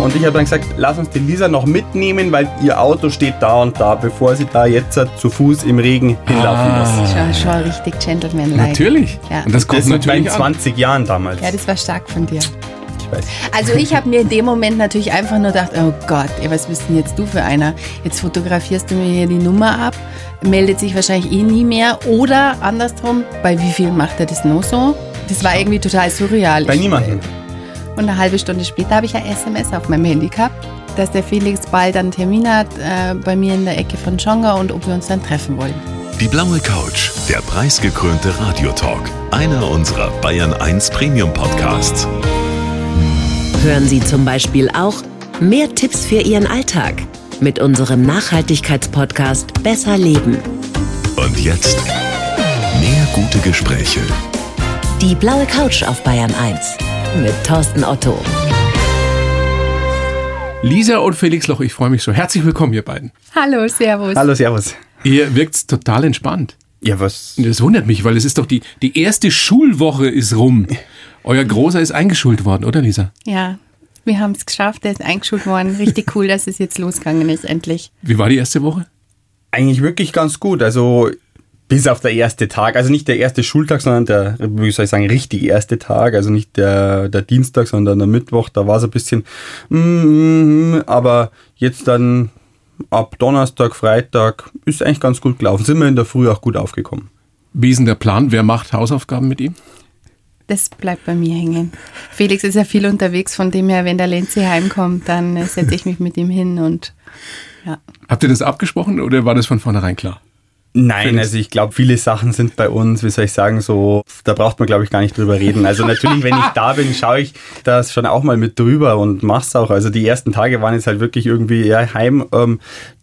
Und ich habe dann gesagt, lass uns die Lisa noch mitnehmen, weil ihr Auto steht da und da, bevor sie da jetzt zu Fuß im Regen hinlaufen Ah. muss. Schon, schon richtig Gentleman-like. Natürlich. Ja. Und das kommt Das mit meinen natürlich an. 20 Jahren damals. Ja, das war stark von dir. Ich weiß. Also ich habe mir in dem Moment natürlich einfach nur gedacht, oh Gott, ey, was bist denn jetzt du für einer? Jetzt fotografierst du mir hier die Nummer ab, meldet sich wahrscheinlich eh nie mehr. Oder andersrum, bei wie vielen macht er das noch so? Das war irgendwie total surreal. Bei niemandem. Und eine halbe Stunde später habe ich ein SMS auf meinem Handy gehabt, dass der Felix bald einen Termin hat äh, bei mir in der Ecke von Schonga und ob wir uns dann treffen wollen. Die blaue Couch, der preisgekrönte Radiotalk. Einer unserer Bayern 1 Premium Podcasts. Hören Sie zum Beispiel auch mehr Tipps für Ihren Alltag mit unserem Nachhaltigkeitspodcast Besser Leben. Und jetzt mehr gute Gespräche. Die blaue Couch auf Bayern 1 mit Thorsten Otto. Lisa und Felix Loch, ich freue mich so. Herzlich willkommen, ihr beiden. Hallo, Servus. Hallo, Servus. Ihr wirkt total entspannt. Ja, was? Das wundert mich, weil es ist doch die, die erste Schulwoche ist rum. Euer Großer ist eingeschult worden, oder Lisa? Ja, wir haben es geschafft, er ist eingeschult worden. Richtig cool, dass es jetzt losgegangen ist, endlich. Wie war die erste Woche? Eigentlich wirklich ganz gut. Also bis auf der erste Tag, also nicht der erste Schultag, sondern der, wie soll ich sagen, richtig erste Tag, also nicht der, der Dienstag, sondern der Mittwoch, da war es ein bisschen, mm, mm, mm, aber jetzt dann ab Donnerstag, Freitag ist eigentlich ganz gut gelaufen. Sind wir in der Früh auch gut aufgekommen. Wie ist denn der Plan? Wer macht Hausaufgaben mit ihm? Das bleibt bei mir hängen. Felix ist ja viel unterwegs, von dem her, wenn der Lenzi heimkommt, dann äh, setze ich mich mit ihm hin und ja. Habt ihr das abgesprochen oder war das von vornherein klar? Nein, also ich glaube, viele Sachen sind bei uns, wie soll ich sagen, so, da braucht man, glaube ich, gar nicht drüber reden. Also natürlich, wenn ich da bin, schaue ich das schon auch mal mit drüber und mach's auch. Also die ersten Tage waren jetzt halt wirklich irgendwie ja, heim, ähm,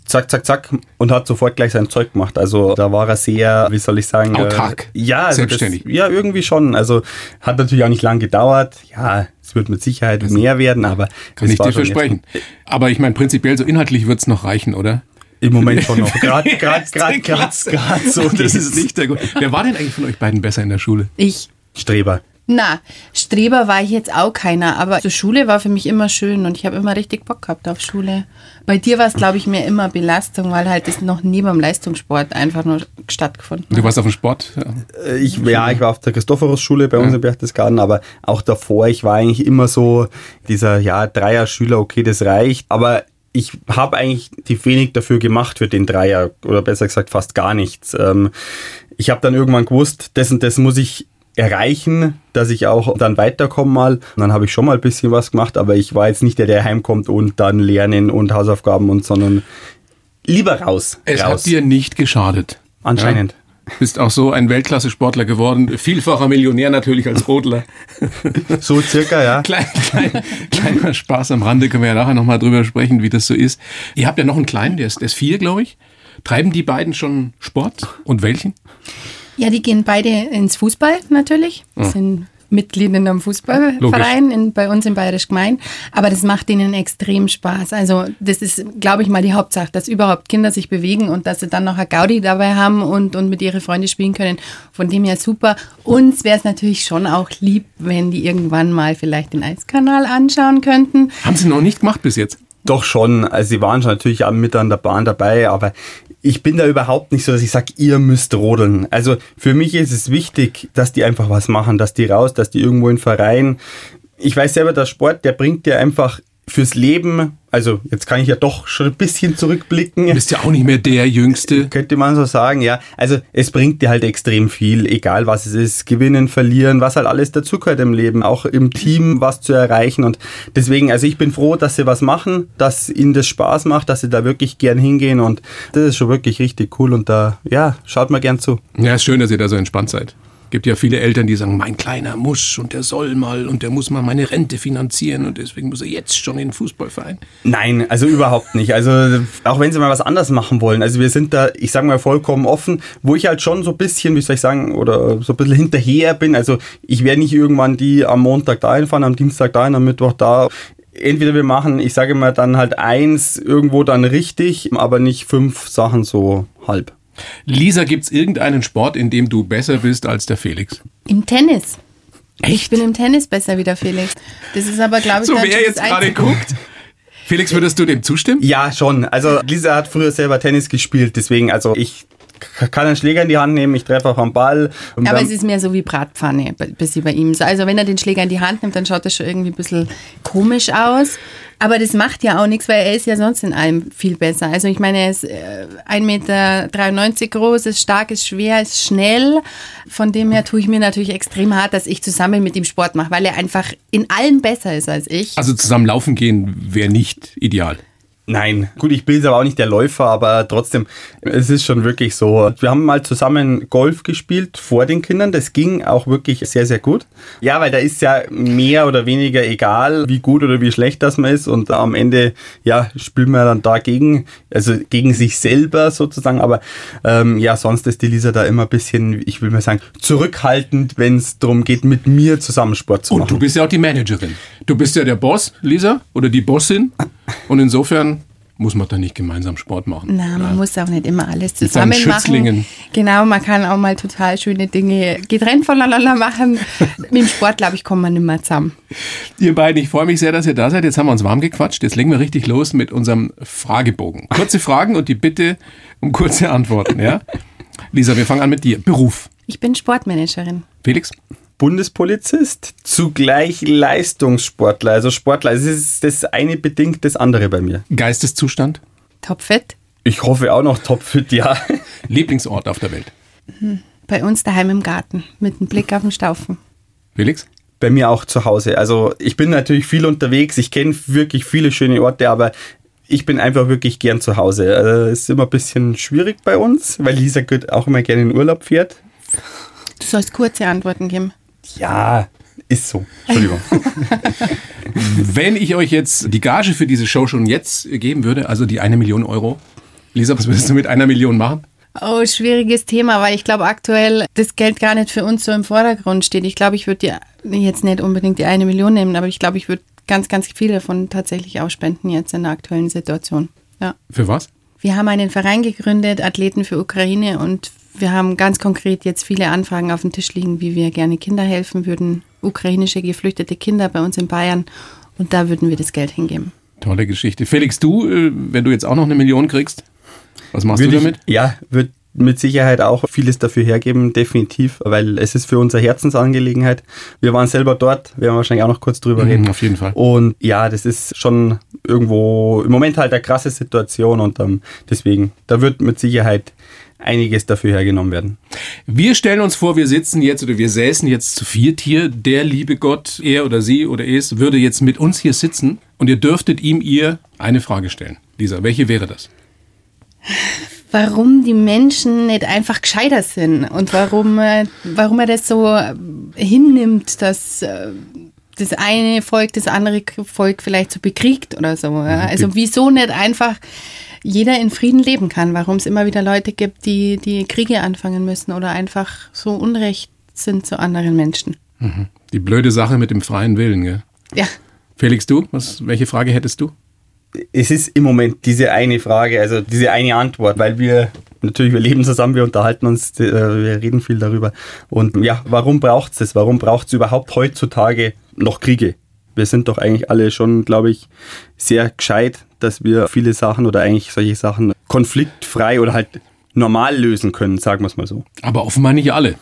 zack, zack, zack und hat sofort gleich sein Zeug gemacht. Also da war er sehr, wie soll ich sagen, Autark. Äh, ja, also Selbstständig. Das, ja, irgendwie schon. Also hat natürlich auch nicht lang gedauert. Ja, es wird mit Sicherheit mehr werden, aber Kann das ich dir jetzt- versprechen. Aber ich meine, prinzipiell so inhaltlich wird es noch reichen, oder? Im Moment schon noch. Gerade, so. Das ist nicht der Grund. Wer war denn eigentlich von euch beiden besser in der Schule? Ich. Streber. Na, Streber war ich jetzt auch keiner, aber so Schule war für mich immer schön und ich habe immer richtig Bock gehabt auf Schule. Bei dir war es, glaube ich, mir immer Belastung, weil halt das noch neben dem Leistungssport einfach nur stattgefunden Du hat. warst auf dem Sport? Ja. Äh, Ich, ja, ich war auf der Christophorus-Schule bei uns in Berchtesgaden, aber auch davor, ich war eigentlich immer so dieser, ja, Dreier-Schüler, okay, das reicht. Aber ich habe eigentlich die wenig dafür gemacht für den Dreier oder besser gesagt fast gar nichts. Ähm, ich habe dann irgendwann gewusst, das und das muss ich erreichen, dass ich auch dann weiterkomme mal. Und dann habe ich schon mal ein bisschen was gemacht, aber ich war jetzt nicht der, der heimkommt und dann lernen und Hausaufgaben und, sondern lieber raus. Es raus. hat dir nicht geschadet. Anscheinend. Ja. Bist auch so ein Weltklasse-Sportler geworden. Vielfacher Millionär natürlich als Rodler. So circa, ja. Klein, klein, kleiner Spaß am Rande, können wir ja nachher nochmal drüber sprechen, wie das so ist. Ihr habt ja noch einen kleinen, der ist, der ist vier, glaube ich. Treiben die beiden schon Sport? Und welchen? Ja, die gehen beide ins Fußball natürlich, sind Mitglied in einem Fußballverein in, bei uns im Bayerisch Gemein. Aber das macht ihnen extrem Spaß. Also das ist, glaube ich mal, die Hauptsache, dass überhaupt Kinder sich bewegen und dass sie dann noch eine Gaudi dabei haben und, und mit ihren Freunden spielen können. Von dem her super. Uns wäre es natürlich schon auch lieb, wenn die irgendwann mal vielleicht den Eiskanal anschauen könnten. Haben sie noch nicht gemacht bis jetzt. Doch schon, also sie waren schon natürlich auch mit an der Bahn dabei, aber ich bin da überhaupt nicht so, dass ich sage, ihr müsst rodeln. Also für mich ist es wichtig, dass die einfach was machen, dass die raus, dass die irgendwo in Verein. Ich weiß selber, der Sport, der bringt dir einfach fürs Leben, also jetzt kann ich ja doch schon ein bisschen zurückblicken. Du bist ja auch nicht mehr der Jüngste. Könnte man so sagen, ja. Also es bringt dir halt extrem viel, egal was es ist. Gewinnen, verlieren, was halt alles dazugehört im Leben. Auch im Team was zu erreichen. Und deswegen, also ich bin froh, dass sie was machen, dass ihnen das Spaß macht, dass sie da wirklich gern hingehen. Und das ist schon wirklich richtig cool. Und da, ja, schaut mal gern zu. Ja, ist schön, dass ihr da so entspannt seid. Gibt ja viele Eltern, die sagen, mein Kleiner muss und der soll mal und der muss mal meine Rente finanzieren und deswegen muss er jetzt schon in den Fußballverein. Nein, also überhaupt nicht. Also auch wenn sie mal was anderes machen wollen. Also wir sind da, ich sage mal, vollkommen offen, wo ich halt schon so ein bisschen, wie soll ich sagen, oder so ein bisschen hinterher bin. Also ich werde nicht irgendwann die am Montag dahin fahren, am Dienstag dahin, am Mittwoch da. Entweder wir machen, ich sage mal, dann halt eins irgendwo dann richtig, aber nicht fünf Sachen so halb. Lisa, gibt's irgendeinen Sport, in dem du besser bist als der Felix? Im Tennis. Ich Echt? bin im Tennis besser wie der Felix. Das ist aber, glaube ich, So wer jetzt gerade guckt, Felix, würdest du dem zustimmen? Ja, schon. Also Lisa hat früher selber Tennis gespielt, deswegen, also ich kann einen Schläger in die Hand nehmen, ich treffe auch am Ball. Aber es ist mehr so wie Bratpfanne, bis sie bei ihm. Also wenn er den Schläger in die Hand nimmt, dann schaut das schon irgendwie ein bisschen komisch aus. Aber das macht ja auch nichts, weil er ist ja sonst in allem viel besser. Also ich meine, er ist äh, 1,93 Meter groß, ist stark, ist schwer, ist schnell. Von dem her tue ich mir natürlich extrem hart, dass ich zusammen mit ihm Sport mache, weil er einfach in allem besser ist als ich. Also zusammen laufen gehen wäre nicht ideal. Nein, gut, ich bin jetzt aber auch nicht der Läufer, aber trotzdem, es ist schon wirklich so. Wir haben mal zusammen Golf gespielt vor den Kindern. Das ging auch wirklich sehr, sehr gut. Ja, weil da ist ja mehr oder weniger egal, wie gut oder wie schlecht das man ist. Und am Ende, ja, spielen wir dann dagegen, also gegen sich selber sozusagen. Aber ähm, ja, sonst ist die Lisa da immer ein bisschen, ich will mal sagen, zurückhaltend, wenn es darum geht, mit mir zusammen Sport zu machen. Und du bist ja auch die Managerin. Du bist ja der Boss, Lisa, oder die Bossin. Und insofern muss man da nicht gemeinsam Sport machen. Na, man ja. muss auch nicht immer alles zusammen machen. Genau, man kann auch mal total schöne Dinge getrennt voneinander machen. Mit dem Sport, glaube ich, kommen wir nicht mehr zusammen. Ihr beiden, ich freue mich sehr, dass ihr da seid. Jetzt haben wir uns warm gequatscht. Jetzt legen wir richtig los mit unserem Fragebogen. Kurze Fragen und die Bitte um kurze Antworten. Ja? Lisa, wir fangen an mit dir. Beruf. Ich bin Sportmanagerin. Felix? Bundespolizist, zugleich Leistungssportler, also Sportler. Es ist das eine bedingt das andere bei mir. Geisteszustand? Topfit. Ich hoffe auch noch topfit, ja. Lieblingsort auf der Welt? Hm, bei uns daheim im Garten mit einem Blick auf den Staufen. Felix? Bei mir auch zu Hause. Also ich bin natürlich viel unterwegs, ich kenne wirklich viele schöne Orte, aber ich bin einfach wirklich gern zu Hause. Also, ist immer ein bisschen schwierig bei uns, weil Lisa auch immer gerne in Urlaub fährt. Du sollst kurze Antworten geben. Ja, ist so. Entschuldigung. Wenn ich euch jetzt die Gage für diese Show schon jetzt geben würde, also die eine Million Euro, Lisa, was würdest du mit einer Million machen? Oh, schwieriges Thema, weil ich glaube aktuell das Geld gar nicht für uns so im Vordergrund steht. Ich glaube, ich würde jetzt nicht unbedingt die eine Million nehmen, aber ich glaube, ich würde ganz, ganz viel davon tatsächlich auch spenden jetzt in der aktuellen Situation. Ja. Für was? Wir haben einen Verein gegründet, Athleten für Ukraine, und wir haben ganz konkret jetzt viele Anfragen auf dem Tisch liegen, wie wir gerne Kinder helfen würden, ukrainische geflüchtete Kinder bei uns in Bayern. Und da würden wir das Geld hingeben. Tolle Geschichte. Felix, du, äh, wenn du jetzt auch noch eine Million kriegst, was machst Würde du damit? Ich, ja, wird mit Sicherheit auch vieles dafür hergeben, definitiv, weil es ist für unsere Herzensangelegenheit. Wir waren selber dort, werden wir wahrscheinlich auch noch kurz drüber reden. auf jeden Fall. Und ja, das ist schon irgendwo im Moment halt eine krasse Situation und ähm, deswegen, da wird mit Sicherheit einiges dafür hergenommen werden. Wir stellen uns vor, wir sitzen jetzt oder wir säßen jetzt zu viert hier. Der liebe Gott, er oder sie oder es, würde jetzt mit uns hier sitzen und ihr dürftet ihm ihr eine Frage stellen. Lisa, welche wäre das? Warum die Menschen nicht einfach gescheiter sind und warum, äh, warum er das so hinnimmt, dass äh, das eine Volk das andere Volk vielleicht so bekriegt oder so. Also wieso nicht einfach jeder in Frieden leben kann, warum es immer wieder Leute gibt, die, die Kriege anfangen müssen oder einfach so unrecht sind zu anderen Menschen. Mhm. Die blöde Sache mit dem freien Willen, gell? Ja. Felix, du, was, welche Frage hättest du? Es ist im Moment diese eine Frage, also diese eine Antwort, weil wir natürlich, wir leben zusammen, wir unterhalten uns, äh, wir reden viel darüber. Und ja, warum braucht es das? Warum braucht es überhaupt heutzutage noch Kriege? Wir sind doch eigentlich alle schon, glaube ich, sehr gescheit dass wir viele Sachen oder eigentlich solche Sachen konfliktfrei oder halt normal lösen können, sagen wir es mal so. Aber offenbar nicht alle.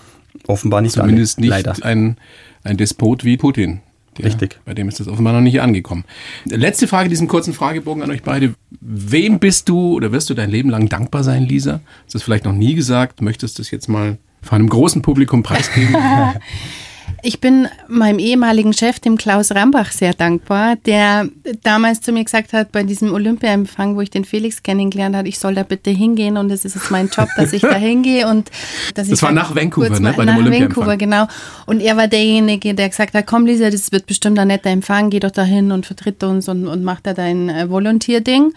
Offenbar nicht Zumindest alle. nicht leider. Ein, ein Despot wie Putin. Der, Richtig. Bei dem ist das offenbar noch nicht angekommen. Letzte Frage, diesen kurzen Fragebogen an euch beide. Wem bist du oder wirst du dein Leben lang dankbar sein, Lisa? Hast du das vielleicht noch nie gesagt? Möchtest du es jetzt mal vor einem großen Publikum preisgeben? Ich bin meinem ehemaligen Chef, dem Klaus Rambach, sehr dankbar, der damals zu mir gesagt hat, bei diesem Olympiaempfang, wo ich den Felix kennengelernt habe, ich soll da bitte hingehen und es ist jetzt mein Job, dass ich da hingehe und dass ich. Das war nach Vancouver, ne? Bei nach dem Vancouver, genau. Und er war derjenige, der gesagt hat, komm Lisa, das wird bestimmt ein netter Empfang, geh doch da hin und vertritt uns und, und mach da dein äh, Volontierding.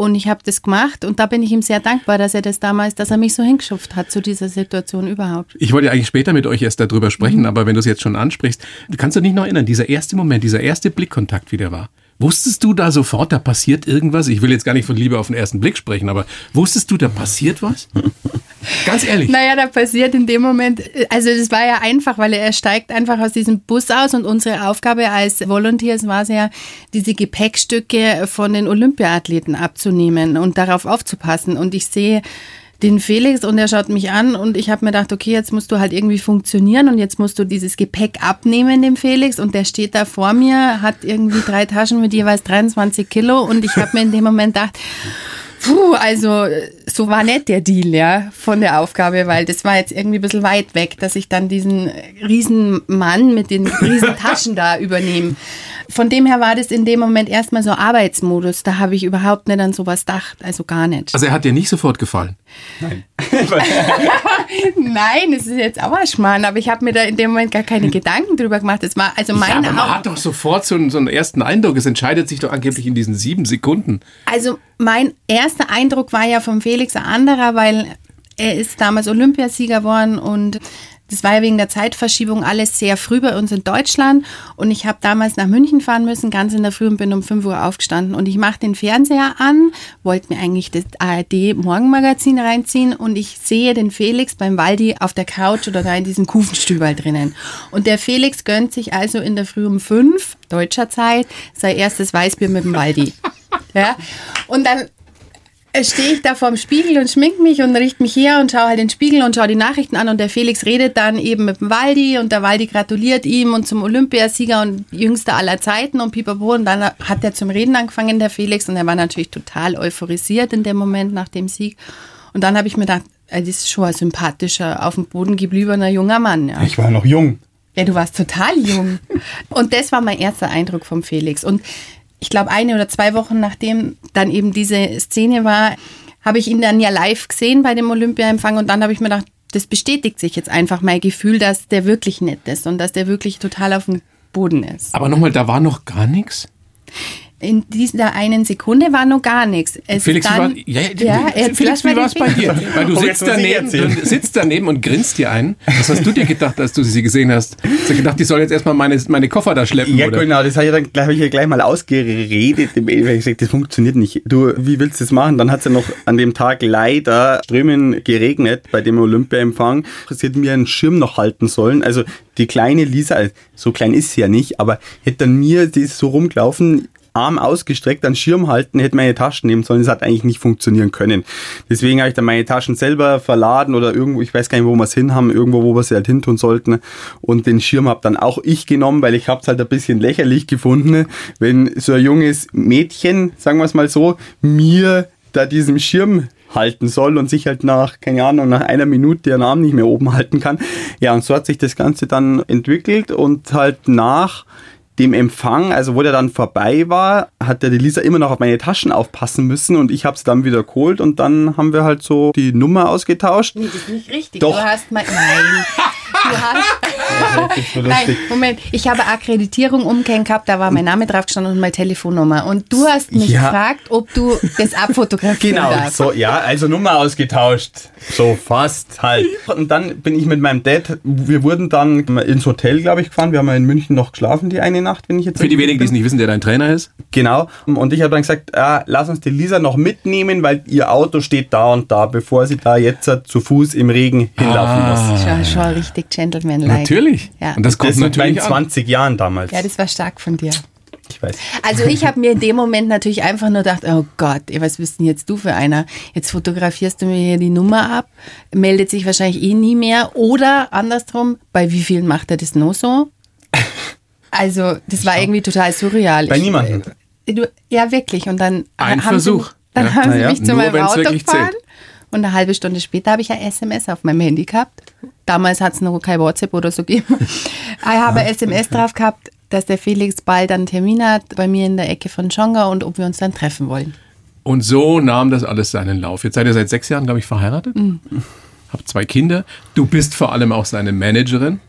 Und ich habe das gemacht und da bin ich ihm sehr dankbar, dass er das damals, dass er mich so hingeschufft hat zu dieser Situation überhaupt. Ich wollte ja eigentlich später mit euch erst darüber sprechen, mhm. aber wenn du es jetzt schon ansprichst, kannst du dich noch erinnern, dieser erste Moment, dieser erste Blickkontakt, wie der war. Wusstest du da sofort, da passiert irgendwas? Ich will jetzt gar nicht von Liebe auf den ersten Blick sprechen, aber wusstest du, da passiert was? Ganz ehrlich. Naja, da passiert in dem Moment, also das war ja einfach, weil er steigt einfach aus diesem Bus aus und unsere Aufgabe als Volunteers war es ja, diese Gepäckstücke von den Olympiathleten abzunehmen und darauf aufzupassen. Und ich sehe, den Felix und er schaut mich an und ich habe mir gedacht, okay, jetzt musst du halt irgendwie funktionieren und jetzt musst du dieses Gepäck abnehmen dem Felix. Und der steht da vor mir, hat irgendwie drei Taschen mit jeweils 23 Kilo. Und ich habe mir in dem Moment gedacht, Puh, also so war nicht der Deal, ja, von der Aufgabe, weil das war jetzt irgendwie ein bisschen weit weg, dass ich dann diesen riesen Mann mit den riesen Taschen da übernehme. Von dem her war das in dem Moment erstmal so Arbeitsmodus. Da habe ich überhaupt nicht an sowas gedacht, also gar nicht. Also er hat dir nicht sofort gefallen? Nein. Nein, es ist jetzt auch ein Schmarrn, aber ich habe mir da in dem Moment gar keine Gedanken drüber gemacht. Das war also mein ja, aber man hat doch sofort so einen, so einen ersten Eindruck. Es entscheidet sich doch angeblich in diesen sieben Sekunden. Also mein erster Eindruck war ja vom Felix ein anderer, weil er ist damals Olympiasieger geworden und das war ja wegen der Zeitverschiebung alles sehr früh bei uns in Deutschland und ich habe damals nach München fahren müssen, ganz in der Früh und bin um 5 Uhr aufgestanden und ich mache den Fernseher an, wollte mir eigentlich das ARD Morgenmagazin reinziehen und ich sehe den Felix beim Waldi auf der Couch oder da in diesem Kufenstübel drinnen. Und der Felix gönnt sich also in der Früh um 5 deutscher Zeit sein erstes Weißbier mit dem Waldi. Ja? Und dann stehe ich da vorm Spiegel und schmink mich und richte mich her und schaue halt den Spiegel und schaue die Nachrichten an und der Felix redet dann eben mit dem Waldi und der Waldi gratuliert ihm und zum Olympiasieger und jüngster aller Zeiten und pipapo und dann hat er zum Reden angefangen, der Felix und er war natürlich total euphorisiert in dem Moment nach dem Sieg und dann habe ich mir gedacht, das ist schon ein sympathischer, auf dem Boden gebliebener junger Mann. Ja. Ich war noch jung. Ja, du warst total jung. Und das war mein erster Eindruck vom Felix. Und ich glaube, eine oder zwei Wochen nachdem dann eben diese Szene war, habe ich ihn dann ja live gesehen bei dem Olympiaempfang und dann habe ich mir gedacht, das bestätigt sich jetzt einfach mein Gefühl, dass der wirklich nett ist und dass der wirklich total auf dem Boden ist. Aber nochmal, da war noch gar nichts? In dieser einen Sekunde war noch gar nichts. Es Felix, dann, wie war, ja, ja, Felix, wie war es bei dir? Weil du sitzt daneben, du sitzt daneben und grinst dir ein. Was hast du dir gedacht, als du sie gesehen hast? Hast du gedacht, die soll jetzt erstmal meine, meine Koffer da schleppen? Ja, oder? genau, das habe ich, dann, hab ich ja gleich mal ausgeredet. Ich gesagt, das funktioniert nicht. Du, wie willst du das machen? Dann hat es ja noch an dem Tag leider strömen geregnet bei dem Olympiaempfang. Sie hätte mir einen Schirm noch halten sollen. Also die kleine Lisa, so klein ist sie ja nicht, aber hätte dann mir, die ist so rumgelaufen, Arm ausgestreckt, an Schirm halten, hätte meine Taschen nehmen sollen. Das hat eigentlich nicht funktionieren können. Deswegen habe ich dann meine Taschen selber verladen oder irgendwo, ich weiß gar nicht, wo wir es hin haben, irgendwo, wo wir sie halt hin tun sollten. Und den Schirm habe dann auch ich genommen, weil ich habe es halt ein bisschen lächerlich gefunden, wenn so ein junges Mädchen, sagen wir es mal so, mir da diesen Schirm halten soll und sich halt nach, keine Ahnung, nach einer Minute ihren Arm nicht mehr oben halten kann. Ja, und so hat sich das Ganze dann entwickelt und halt nach dem Empfang, also wo der dann vorbei war, hat der Lisa immer noch auf meine Taschen aufpassen müssen und ich habe es dann wieder geholt und dann haben wir halt so die Nummer ausgetauscht. Nee, das ist nicht richtig. Doch. Du hast mal, nein. Du hast, nein, Moment. Ich habe Akkreditierung umgehängt gehabt, da war mein Name drauf gestanden und meine Telefonnummer. Und du hast mich ja. gefragt, ob du das abfotografieren Genau, darfst. so, ja, also Nummer ausgetauscht. So fast halt. Und dann bin ich mit meinem Dad, wir wurden dann ins Hotel, glaube ich, gefahren. Wir haben ja in München noch geschlafen, die eine Nacht, wenn ich jetzt. Für die wenigen, die es nicht wissen, der dein Trainer ist. Genau. Und ich habe dann gesagt, ah, lass uns die Lisa noch mitnehmen, weil ihr Auto steht da und da, bevor sie da jetzt zu Fuß im Regen hinlaufen ah. muss. Schon, schon richtig Gentleman-like. Natürlich. Ja. Und das kommt das natürlich bei 20 Jahren damals. Ja, das war stark von dir. Ich weiß. Also ich habe mir in dem Moment natürlich einfach nur gedacht, oh Gott, was bist denn jetzt du für einer? Jetzt fotografierst du mir hier die Nummer ab, meldet sich wahrscheinlich eh nie mehr. Oder andersrum, bei wie vielen macht er das noch so? Also das war irgendwie total surreal. Bei niemandem. Ja, wirklich. Und dann Ein haben Versuch. Sie, dann ja. haben sie ja. mich zu Nur meinem Auto gefahren. zählt. Und eine halbe Stunde später habe ich ein SMS auf meinem Handy gehabt. Damals hat es noch kein WhatsApp oder so gegeben. Ich habe SMS drauf gehabt, dass der Felix bald einen Termin hat bei mir in der Ecke von Schonga und ob wir uns dann treffen wollen. Und so nahm das alles seinen Lauf. Jetzt seid ihr seit sechs Jahren, glaube ich, verheiratet. Mhm. Habt zwei Kinder. Du bist vor allem auch seine Managerin.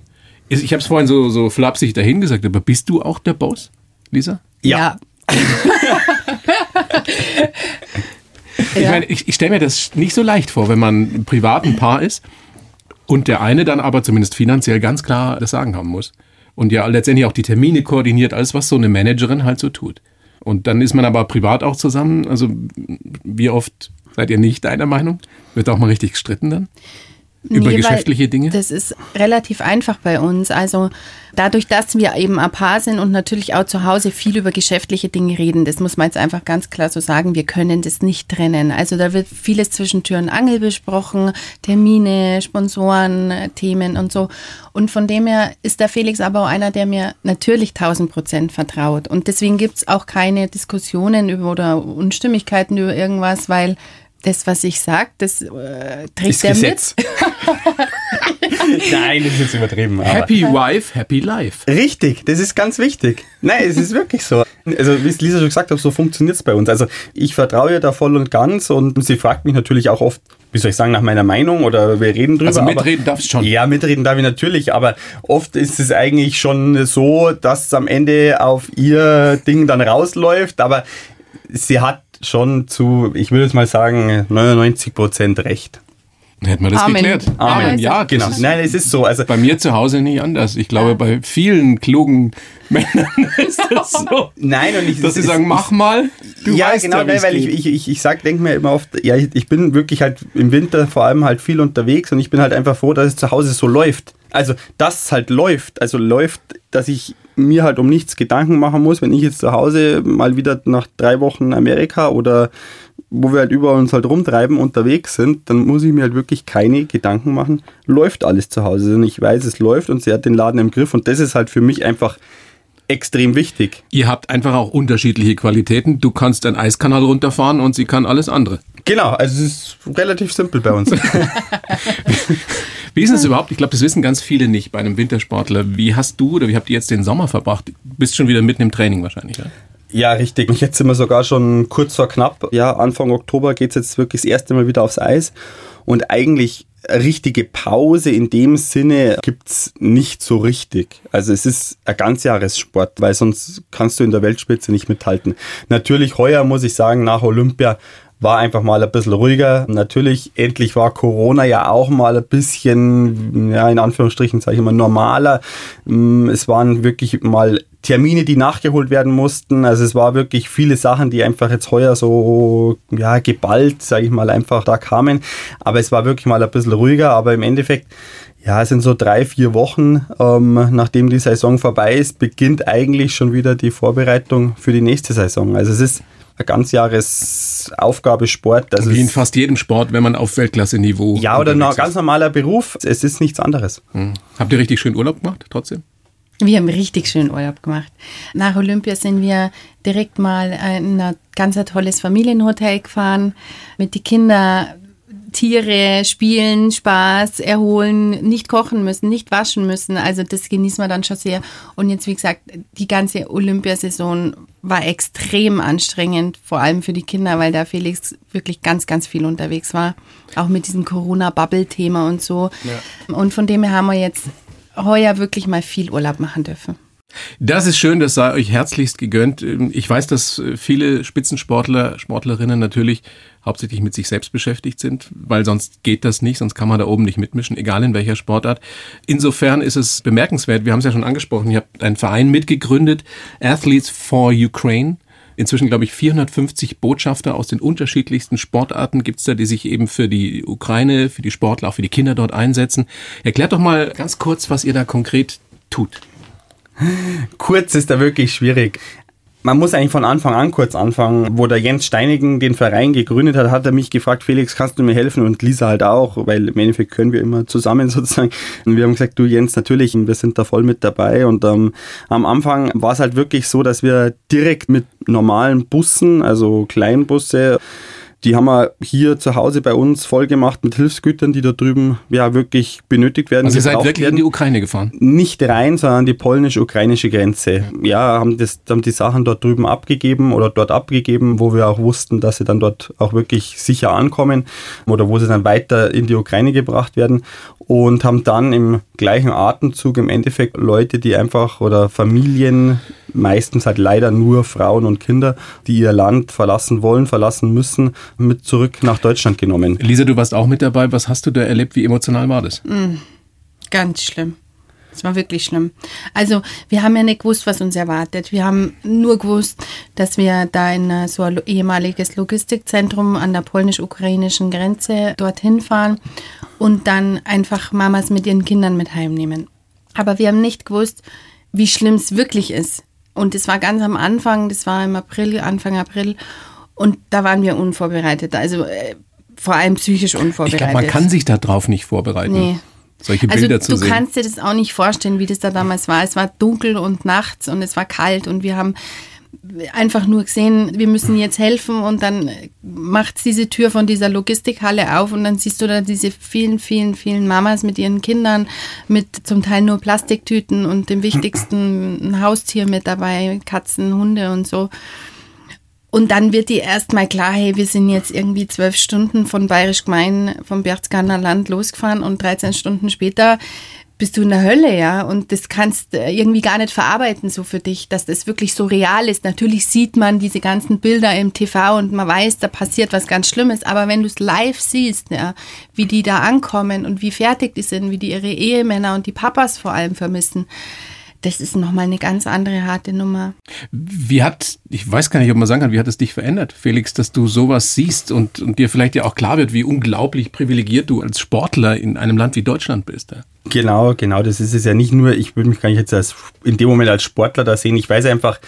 Ich habe es vorhin so, so flapsig dahin gesagt, aber bist du auch der Boss, Lisa? Ja. ja. Ich meine, ich, ich stelle mir das nicht so leicht vor, wenn man privat ein Paar ist und der eine dann aber zumindest finanziell ganz klar das Sagen haben muss. Und ja letztendlich auch die Termine koordiniert, alles, was so eine Managerin halt so tut. Und dann ist man aber privat auch zusammen. Also wie oft seid ihr nicht einer Meinung? Wird auch mal richtig gestritten dann? Über nee, geschäftliche Dinge? Das ist relativ einfach bei uns. Also dadurch, dass wir eben ein Paar sind und natürlich auch zu Hause viel über geschäftliche Dinge reden, das muss man jetzt einfach ganz klar so sagen, wir können das nicht trennen. Also da wird vieles zwischen Tür und Angel besprochen, Termine, Sponsoren, Themen und so. Und von dem her ist der Felix aber auch einer, der mir natürlich 1000 Prozent vertraut. Und deswegen gibt es auch keine Diskussionen über oder Unstimmigkeiten über irgendwas, weil das, was ich sage, das äh, trägt ist er Gesetz. mit. Nein, das ist jetzt übertrieben. happy Wife, Happy Life. Richtig, das ist ganz wichtig. Nein, es ist wirklich so. Also, wie es Lisa schon gesagt hat, so funktioniert es bei uns. Also, ich vertraue ihr da voll und ganz und sie fragt mich natürlich auch oft, wie soll ich sagen, nach meiner Meinung oder wir reden drüber. Also mitreden darfst du schon. Ja, mitreden darf ich natürlich, aber oft ist es eigentlich schon so, dass es am Ende auf ihr Ding dann rausläuft, aber sie hat schon zu, ich würde jetzt mal sagen, 99 Prozent recht. Hätten wir das Amen. geklärt. Amen. Amen. Ja, genau. Nein, es ist so. Also bei mir zu Hause nicht anders. Ich glaube, bei vielen klugen Männern ist das so. Nein, und ich, dass sie sagen, mach mal. Du ja, weißt genau, ja, nein, weil ich, ich, ich, ich sag, denke mir immer oft, ja, ich, ich bin wirklich halt im Winter vor allem halt viel unterwegs und ich bin halt einfach froh, dass es zu Hause so läuft. Also, dass es halt läuft. Also läuft, dass ich mir halt um nichts Gedanken machen muss, wenn ich jetzt zu Hause mal wieder nach drei Wochen Amerika oder wo wir halt über uns halt rumtreiben unterwegs sind, dann muss ich mir halt wirklich keine Gedanken machen, läuft alles zu Hause. Und ich weiß, es läuft und sie hat den Laden im Griff und das ist halt für mich einfach extrem wichtig. Ihr habt einfach auch unterschiedliche Qualitäten. Du kannst einen Eiskanal runterfahren und sie kann alles andere. Genau, also es ist relativ simpel bei uns. wie ist es überhaupt? Ich glaube, das wissen ganz viele nicht bei einem Wintersportler. Wie hast du oder wie habt ihr jetzt den Sommer verbracht? Du bist schon wieder mitten im Training wahrscheinlich, ja? Ja, richtig. Und jetzt sind wir sogar schon kurz vor knapp. Ja, Anfang Oktober geht es jetzt wirklich das erste Mal wieder aufs Eis. Und eigentlich richtige Pause in dem Sinne gibt's nicht so richtig. Also es ist ein Ganzjahressport, weil sonst kannst du in der Weltspitze nicht mithalten. Natürlich heuer muss ich sagen, nach Olympia war einfach mal ein bisschen ruhiger. Natürlich, endlich war Corona ja auch mal ein bisschen, ja, in Anführungsstrichen sage ich mal, normaler. Mm, es waren wirklich mal Termine, die nachgeholt werden mussten. Also es war wirklich viele Sachen, die einfach jetzt heuer so, ja, geballt, sage ich mal, einfach da kamen. Aber es war wirklich mal ein bisschen ruhiger. Aber im Endeffekt, ja, es sind so drei, vier Wochen, ähm, nachdem die Saison vorbei ist, beginnt eigentlich schon wieder die Vorbereitung für die nächste Saison. Also es ist eine Ganzjahresaufgabe Sport. Das Wie in fast jedem Sport, wenn man auf Weltklasse-Niveau. Ja, oder ein ganz normaler Beruf. Es ist nichts anderes. Hm. Habt ihr richtig schön Urlaub gemacht, trotzdem? Wir haben richtig schön Urlaub gemacht. Nach Olympia sind wir direkt mal in ein ganz tolles Familienhotel gefahren, mit den Kindern Tiere spielen, Spaß, erholen, nicht kochen müssen, nicht waschen müssen. Also das genießen wir dann schon sehr. Und jetzt, wie gesagt, die ganze Olympiasaison war extrem anstrengend, vor allem für die Kinder, weil da Felix wirklich ganz, ganz viel unterwegs war. Auch mit diesem Corona-Bubble-Thema und so. Ja. Und von dem her haben wir jetzt heuer wirklich mal viel Urlaub machen dürfen. Das ist schön, das sei euch herzlichst gegönnt. Ich weiß, dass viele Spitzensportler, Sportlerinnen natürlich hauptsächlich mit sich selbst beschäftigt sind, weil sonst geht das nicht, sonst kann man da oben nicht mitmischen, egal in welcher Sportart. Insofern ist es bemerkenswert, wir haben es ja schon angesprochen, ihr habt einen Verein mitgegründet, Athletes for Ukraine. Inzwischen, glaube ich, 450 Botschafter aus den unterschiedlichsten Sportarten gibt's da, die sich eben für die Ukraine, für die Sportler, auch für die Kinder dort einsetzen. Erklärt doch mal ganz kurz, was ihr da konkret tut. Kurz ist da wirklich schwierig. Man muss eigentlich von Anfang an kurz anfangen. Wo der Jens Steinigen den Verein gegründet hat, hat er mich gefragt, Felix, kannst du mir helfen? Und Lisa halt auch, weil im Endeffekt können wir immer zusammen sozusagen. Und wir haben gesagt, du Jens, natürlich, wir sind da voll mit dabei. Und ähm, am Anfang war es halt wirklich so, dass wir direkt mit normalen Bussen, also Kleinbusse, die haben wir hier zu Hause bei uns voll gemacht mit Hilfsgütern, die da drüben ja wirklich benötigt werden. Also ihr seid wirklich werden. in die Ukraine gefahren? Nicht rein, sondern die polnisch-ukrainische Grenze. Ja, haben, das, haben die Sachen dort drüben abgegeben oder dort abgegeben, wo wir auch wussten, dass sie dann dort auch wirklich sicher ankommen oder wo sie dann weiter in die Ukraine gebracht werden und haben dann im gleichen Atemzug im Endeffekt Leute, die einfach oder Familien, meistens halt leider nur Frauen und Kinder, die ihr Land verlassen wollen, verlassen müssen, mit zurück nach Deutschland genommen. Lisa, du warst auch mit dabei. Was hast du da erlebt? Wie emotional war das? Mm, ganz schlimm. Es war wirklich schlimm. Also wir haben ja nicht gewusst, was uns erwartet. Wir haben nur gewusst, dass wir da in so ein ehemaliges Logistikzentrum an der polnisch-ukrainischen Grenze dorthin fahren und dann einfach Mamas mit ihren Kindern mit heimnehmen. Aber wir haben nicht gewusst, wie schlimm es wirklich ist. Und das war ganz am Anfang, das war im April, Anfang April. Und da waren wir unvorbereitet. Also äh, vor allem psychisch unvorbereitet. Ich glaube, man kann sich darauf nicht vorbereiten. Nee solche also Bilder also, zu sehen. Du kannst dir das auch nicht vorstellen, wie das da damals war. Es war dunkel und nachts und es war kalt und wir haben einfach nur gesehen, wir müssen jetzt helfen und dann macht diese Tür von dieser Logistikhalle auf und dann siehst du da diese vielen, vielen, vielen Mamas mit ihren Kindern, mit zum Teil nur Plastiktüten und dem wichtigsten Haustier mit dabei, Katzen, Hunde und so. Und dann wird dir erstmal klar, hey, wir sind jetzt irgendwie zwölf Stunden von Bayerisch Gemein, vom Berchtesgadener Land losgefahren und 13 Stunden später bist du in der Hölle, ja. Und das kannst du irgendwie gar nicht verarbeiten so für dich, dass das wirklich so real ist. Natürlich sieht man diese ganzen Bilder im TV und man weiß, da passiert was ganz Schlimmes. Aber wenn du es live siehst, ja, wie die da ankommen und wie fertig die sind, wie die ihre Ehemänner und die Papas vor allem vermissen, das ist nochmal eine ganz andere harte Nummer. Wie hat, ich weiß gar nicht, ob man sagen kann, wie hat es dich verändert, Felix, dass du sowas siehst und, und dir vielleicht ja auch klar wird, wie unglaublich privilegiert du als Sportler in einem Land wie Deutschland bist? Ja? Genau, genau, das ist es ja nicht nur, ich würde mich gar nicht jetzt als, in dem Moment als Sportler da sehen, ich weiß einfach,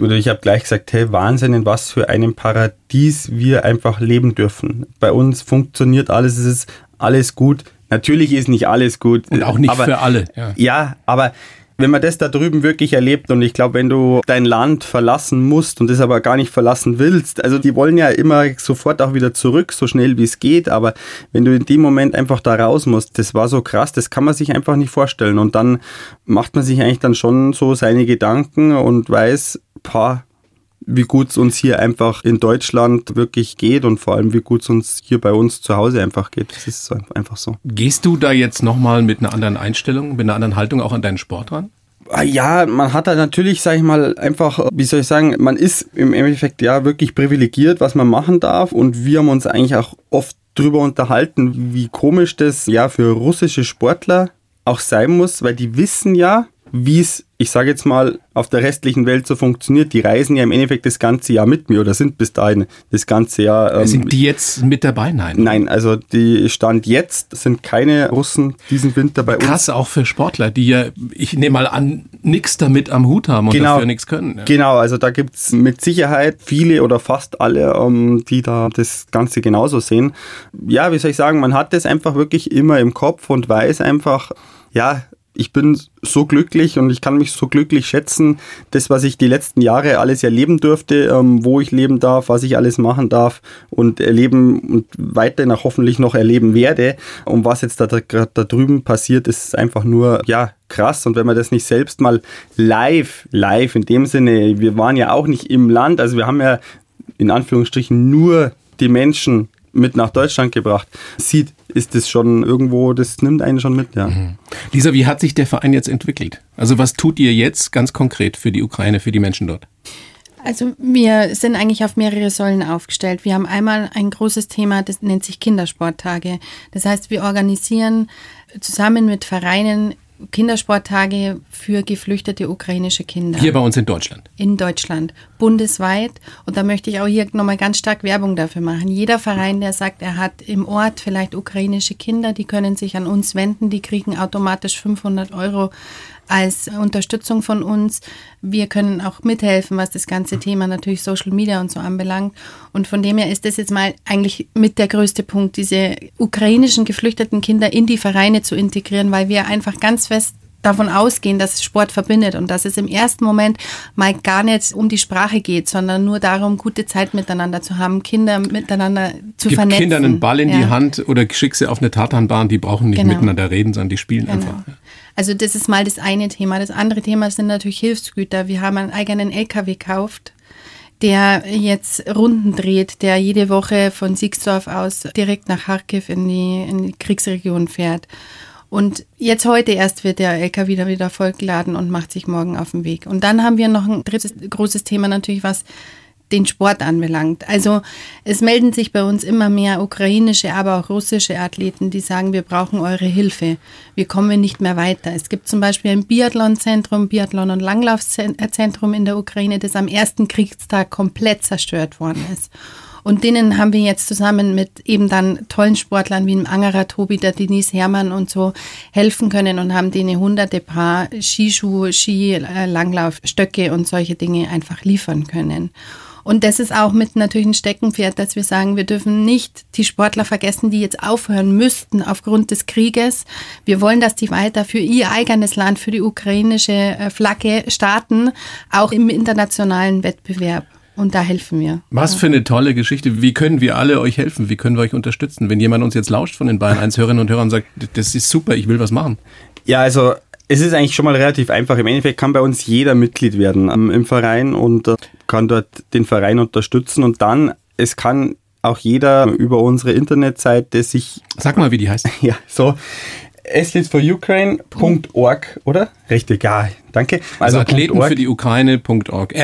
oder ich habe gleich gesagt, hey, Wahnsinn, in was für einem Paradies wir einfach leben dürfen. Bei uns funktioniert alles, es ist alles gut. Natürlich ist nicht alles gut. Und auch nicht aber, für alle. Ja. ja, aber wenn man das da drüben wirklich erlebt und ich glaube, wenn du dein Land verlassen musst und das aber gar nicht verlassen willst, also die wollen ja immer sofort auch wieder zurück, so schnell wie es geht, aber wenn du in dem Moment einfach da raus musst, das war so krass, das kann man sich einfach nicht vorstellen. Und dann macht man sich eigentlich dann schon so seine Gedanken und weiß, paar wie gut es uns hier einfach in Deutschland wirklich geht und vor allem wie gut es uns hier bei uns zu Hause einfach geht. Das ist einfach so. Gehst du da jetzt nochmal mit einer anderen Einstellung, mit einer anderen Haltung auch an deinen Sport ran? Ah, ja, man hat da natürlich, sag ich mal, einfach, wie soll ich sagen, man ist im Endeffekt ja wirklich privilegiert, was man machen darf und wir haben uns eigentlich auch oft drüber unterhalten, wie komisch das ja für russische Sportler auch sein muss, weil die wissen ja, wie es, ich sage jetzt mal, auf der restlichen Welt so funktioniert. Die reisen ja im Endeffekt das ganze Jahr mit mir oder sind bis dahin das ganze Jahr. Ähm, sind die jetzt mit dabei? Nein. Nein, also die Stand jetzt sind keine Russen diesen Winter bei uns. Krass auch für Sportler, die ja, ich nehme mal an, nichts damit am Hut haben und genau, dafür nichts können. Ja. Genau, also da gibt es mit Sicherheit viele oder fast alle, ähm, die da das Ganze genauso sehen. Ja, wie soll ich sagen, man hat das einfach wirklich immer im Kopf und weiß einfach, ja, ich bin so glücklich und ich kann mich so glücklich schätzen, das, was ich die letzten Jahre alles erleben durfte, ähm, wo ich leben darf, was ich alles machen darf und erleben und weiterhin auch hoffentlich noch erleben werde. Und was jetzt da, da, da drüben passiert, ist einfach nur, ja, krass. Und wenn man das nicht selbst mal live, live in dem Sinne, wir waren ja auch nicht im Land, also wir haben ja in Anführungsstrichen nur die Menschen mit nach Deutschland gebracht, sieht, ist das schon irgendwo, das nimmt einen schon mit, ja. Mhm. Lisa, wie hat sich der Verein jetzt entwickelt? Also was tut ihr jetzt ganz konkret für die Ukraine, für die Menschen dort? Also wir sind eigentlich auf mehrere Säulen aufgestellt. Wir haben einmal ein großes Thema, das nennt sich Kindersporttage. Das heißt, wir organisieren zusammen mit Vereinen Kindersporttage für geflüchtete ukrainische Kinder. Hier bei uns in Deutschland. In Deutschland, bundesweit. Und da möchte ich auch hier nochmal ganz stark Werbung dafür machen. Jeder Verein, der sagt, er hat im Ort vielleicht ukrainische Kinder, die können sich an uns wenden, die kriegen automatisch 500 Euro als Unterstützung von uns. Wir können auch mithelfen, was das ganze Thema natürlich Social Media und so anbelangt. Und von dem her ist das jetzt mal eigentlich mit der größte Punkt, diese ukrainischen geflüchteten Kinder in die Vereine zu integrieren, weil wir einfach ganz fest davon ausgehen, dass Sport verbindet und dass es im ersten Moment mal gar nicht um die Sprache geht, sondern nur darum, gute Zeit miteinander zu haben, Kinder miteinander zu Gib vernetzen. Kindern einen Ball in ja. die Hand oder schick sie auf eine Tatanbahn, die brauchen nicht genau. miteinander reden, sondern die spielen genau. einfach. Also das ist mal das eine Thema. Das andere Thema sind natürlich Hilfsgüter. Wir haben einen eigenen LKW gekauft, der jetzt Runden dreht, der jede Woche von Siegsdorf aus direkt nach Kharkiv in die, in die Kriegsregion fährt. Und jetzt heute erst wird der LKW wieder, wieder vollgeladen und macht sich morgen auf den Weg. Und dann haben wir noch ein drittes großes Thema natürlich, was den Sport anbelangt. Also es melden sich bei uns immer mehr ukrainische, aber auch russische Athleten, die sagen, wir brauchen eure Hilfe. Wir kommen nicht mehr weiter. Es gibt zum Beispiel ein Biathlonzentrum, Biathlon- und Langlaufzentrum in der Ukraine, das am ersten Kriegstag komplett zerstört worden ist. Und denen haben wir jetzt zusammen mit eben dann tollen Sportlern wie dem Angerer Tobi, der Denise Hermann und so helfen können und haben denen hunderte Paar Skischuhe, Ski, Langlaufstöcke und solche Dinge einfach liefern können. Und das ist auch mit natürlich ein Steckenpferd, dass wir sagen, wir dürfen nicht die Sportler vergessen, die jetzt aufhören müssten aufgrund des Krieges. Wir wollen, dass die weiter für ihr eigenes Land, für die ukrainische äh, Flagge starten, auch im internationalen Wettbewerb. Und da helfen wir. Was für eine tolle Geschichte. Wie können wir alle euch helfen? Wie können wir euch unterstützen? Wenn jemand uns jetzt lauscht von den Bayern 1 Hörerinnen und Hörern und sagt, das ist super, ich will was machen. Ja, also es ist eigentlich schon mal relativ einfach. Im Endeffekt kann bei uns jeder Mitglied werden ähm, im Verein und äh, kann dort den Verein unterstützen und dann, es kann auch jeder über unsere Internetseite sich. Sag mal, wie die heißt. Ja, so athletesforukraine.org, oder? Richtig, ja, danke. Also, also Athleten für die Ukraine.org,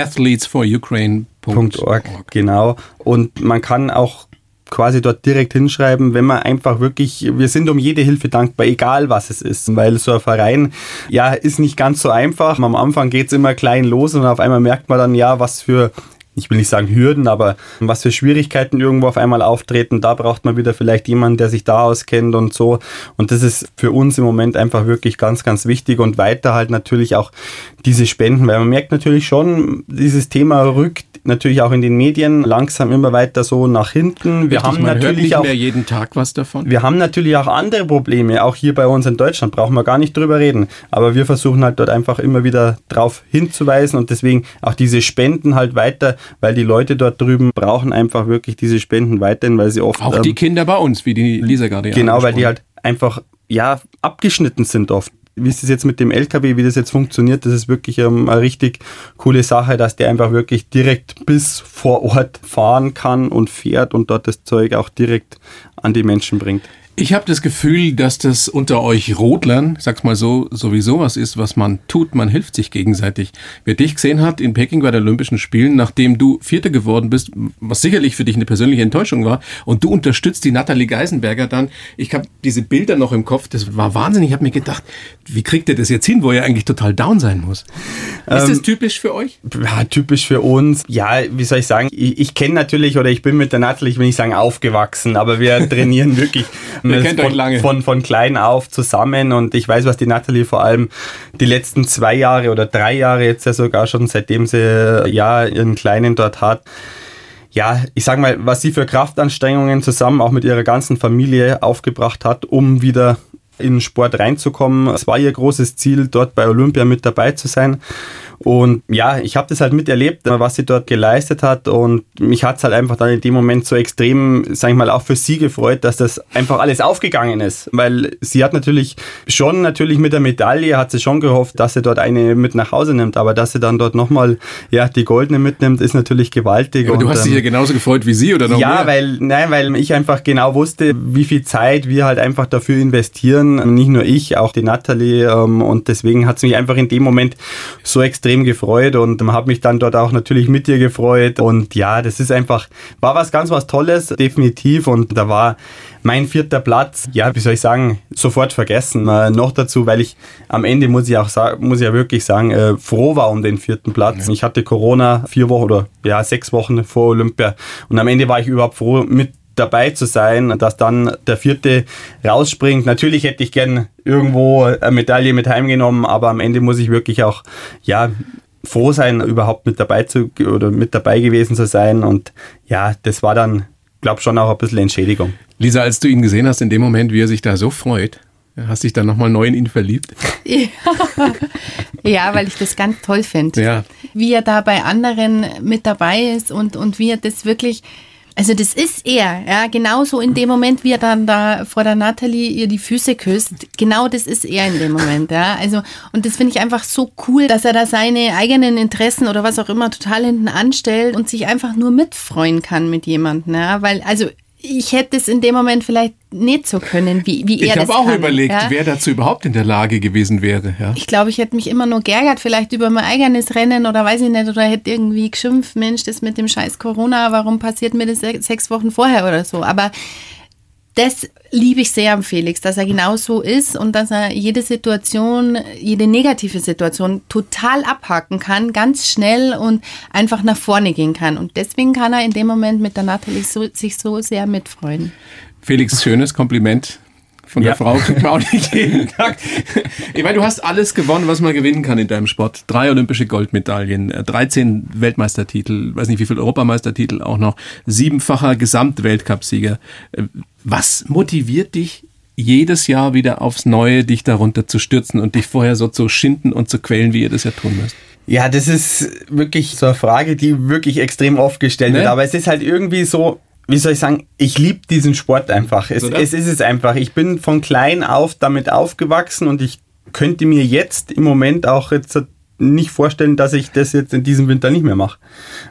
athletesforukraine.org. Genau. Und man kann auch quasi dort direkt hinschreiben, wenn man einfach wirklich, wir sind um jede Hilfe dankbar, egal was es ist, weil so ein Verein, ja, ist nicht ganz so einfach. Am Anfang geht es immer klein los und auf einmal merkt man dann, ja, was für ich will nicht sagen Hürden, aber was für Schwierigkeiten irgendwo auf einmal auftreten, da braucht man wieder vielleicht jemanden, der sich da auskennt und so. Und das ist für uns im Moment einfach wirklich ganz, ganz wichtig und weiter halt natürlich auch diese Spenden, weil man merkt natürlich schon, dieses Thema rückt natürlich auch in den Medien langsam immer weiter so nach hinten. Wir Richtig, haben natürlich auch jeden Tag was davon. Wir haben natürlich auch andere Probleme, auch hier bei uns in Deutschland brauchen wir gar nicht drüber reden, aber wir versuchen halt dort einfach immer wieder drauf hinzuweisen und deswegen auch diese Spenden halt weiter weil die Leute dort drüben brauchen einfach wirklich diese Spenden weiterhin, weil sie oft. Auch die ähm, Kinder bei uns, wie die Lisa gerade Genau, weil die halt einfach, ja, abgeschnitten sind oft wie ist es jetzt mit dem LKW, wie das jetzt funktioniert, das ist wirklich ähm, eine richtig coole Sache, dass der einfach wirklich direkt bis vor Ort fahren kann und fährt und dort das Zeug auch direkt an die Menschen bringt. Ich habe das Gefühl, dass das unter euch Rodlern, sag's mal so, sowieso was ist, was man tut. Man hilft sich gegenseitig. Wer dich gesehen hat in Peking bei den Olympischen Spielen, nachdem du Vierter geworden bist, was sicherlich für dich eine persönliche Enttäuschung war, und du unterstützt die Nathalie Geisenberger dann. Ich habe diese Bilder noch im Kopf. Das war Wahnsinn. Ich habe mir gedacht, wie kriegt er das jetzt hin, wo er eigentlich total down sein muss? Ist ähm, das typisch für euch? Ja, typisch für uns. Ja, wie soll ich sagen? Ich, ich kenne natürlich oder ich bin mit der Nathalie, ich will nicht sagen aufgewachsen, aber wir trainieren wirklich wir kennt von, euch lange. Von, von klein auf zusammen und ich weiß, was die Nathalie vor allem die letzten zwei Jahre oder drei Jahre jetzt ja sogar schon, seitdem sie ja ihren Kleinen dort hat, ja, ich sag mal, was sie für Kraftanstrengungen zusammen auch mit ihrer ganzen Familie aufgebracht hat, um wieder in den Sport reinzukommen. Es war ihr großes Ziel, dort bei Olympia mit dabei zu sein. Und ja, ich habe das halt miterlebt, was sie dort geleistet hat. Und mich hat es halt einfach dann in dem Moment so extrem, sag ich mal, auch für sie gefreut, dass das einfach alles aufgegangen ist. Weil sie hat natürlich schon, natürlich mit der Medaille, hat sie schon gehofft, dass sie dort eine mit nach Hause nimmt. Aber dass sie dann dort nochmal ja, die goldene mitnimmt, ist natürlich gewaltig. Aber du hast dich ja genauso gefreut wie sie, oder noch Ja, mehr? weil, nein, weil ich einfach genau wusste, wie viel Zeit wir halt einfach dafür investieren. Nicht nur ich, auch die Natalie. Ähm, und deswegen hat es mich einfach in dem Moment so extrem extrem gefreut und habe mich dann dort auch natürlich mit dir gefreut. Und ja, das ist einfach, war was ganz was Tolles, definitiv. Und da war mein vierter Platz, ja, wie soll ich sagen, sofort vergessen. Äh, noch dazu, weil ich am Ende, muss ich auch sagen, muss ich ja wirklich sagen, äh, froh war um den vierten Platz. Ich hatte Corona vier Wochen oder ja, sechs Wochen vor Olympia. Und am Ende war ich überhaupt froh, mit dabei zu sein, dass dann der vierte rausspringt. Natürlich hätte ich gern irgendwo eine Medaille mit heimgenommen, aber am Ende muss ich wirklich auch, ja, froh sein, überhaupt mit dabei zu oder mit dabei gewesen zu sein. Und ja, das war dann, glaube schon auch ein bisschen Entschädigung. Lisa, als du ihn gesehen hast in dem Moment, wie er sich da so freut, hast du dich dann nochmal neu in ihn verliebt? Ja. ja, weil ich das ganz toll finde. Ja. Wie er da bei anderen mit dabei ist und, und wie er das wirklich also das ist er, ja, genauso in dem Moment, wie er dann da vor der Natalie ihr die Füße küsst, genau das ist er in dem Moment, ja. Also und das finde ich einfach so cool, dass er da seine eigenen Interessen oder was auch immer total hinten anstellt und sich einfach nur mitfreuen kann mit jemandem, ja, weil also ich hätte es in dem Moment vielleicht nicht so können, wie, wie er das Ich habe auch kann, überlegt, ja? wer dazu überhaupt in der Lage gewesen wäre. Ja? Ich glaube, ich hätte mich immer nur geärgert, vielleicht über mein eigenes Rennen oder weiß ich nicht, oder hätte irgendwie geschimpft, Mensch, das mit dem scheiß Corona, warum passiert mir das sechs Wochen vorher oder so. Aber das liebe ich sehr am Felix, dass er genau so ist und dass er jede Situation, jede negative Situation total abhaken kann, ganz schnell und einfach nach vorne gehen kann. Und deswegen kann er in dem Moment mit der Nathalie so, sich so sehr mitfreuen. Felix, schönes Kompliment. Von ja. der Frau kriegt man auch nicht jeden Tag. Ich meine, du hast alles gewonnen, was man gewinnen kann in deinem Sport. Drei olympische Goldmedaillen, 13 Weltmeistertitel, weiß nicht wie viele Europameistertitel auch noch, siebenfacher Gesamtweltcupsieger. Was motiviert dich jedes Jahr wieder aufs Neue, dich darunter zu stürzen und dich vorher so zu schinden und zu quälen, wie ihr das ja tun müsst? Ja, das ist wirklich so eine Frage, die wirklich extrem oft gestellt ne? wird. Aber es ist halt irgendwie so, wie soll ich sagen, ich liebe diesen Sport einfach. Es, es ist es einfach. Ich bin von klein auf damit aufgewachsen und ich könnte mir jetzt im Moment auch jetzt nicht vorstellen, dass ich das jetzt in diesem Winter nicht mehr mache.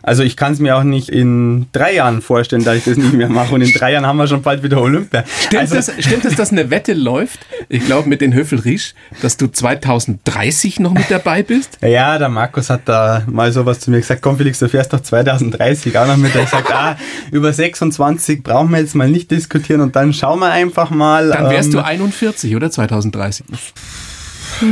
Also ich kann es mir auch nicht in drei Jahren vorstellen, dass ich das nicht mehr mache. Und in drei Jahren haben wir schon bald wieder Olympia. Stimmt, also, das, stimmt es, dass eine Wette läuft, ich glaube mit den Höfel-Riesch, dass du 2030 noch mit dabei bist? Ja, der Markus hat da mal sowas zu mir gesagt, komm Felix, du fährst doch 2030 auch noch mit. Er sagt, ah, über 26 brauchen wir jetzt mal nicht diskutieren und dann schauen wir einfach mal. Dann wärst ähm, du 41, oder 2030?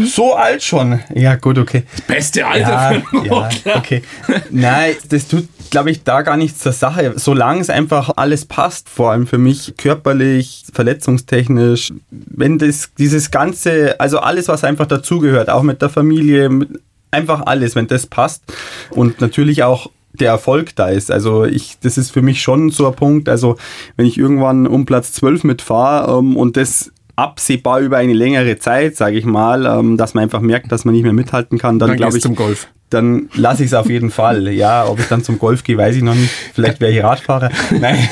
So alt schon. Ja, gut, okay. Das beste Alter ja, Ja, okay. Nein, das tut, glaube ich, da gar nichts zur Sache. Solange es einfach alles passt, vor allem für mich körperlich, verletzungstechnisch, wenn das, dieses ganze, also alles, was einfach dazugehört, auch mit der Familie, mit, einfach alles, wenn das passt und natürlich auch der Erfolg da ist. Also ich, das ist für mich schon so ein Punkt. Also wenn ich irgendwann um Platz 12 mitfahre ähm, und das absehbar über eine längere Zeit, sage ich mal, ähm, dass man einfach merkt, dass man nicht mehr mithalten kann, dann, dann glaube ich zum Golf. Dann lasse ich es auf jeden Fall. Ja, ob ich dann zum Golf gehe, weiß ich noch nicht. Vielleicht wäre ich Radfahrer. Nein.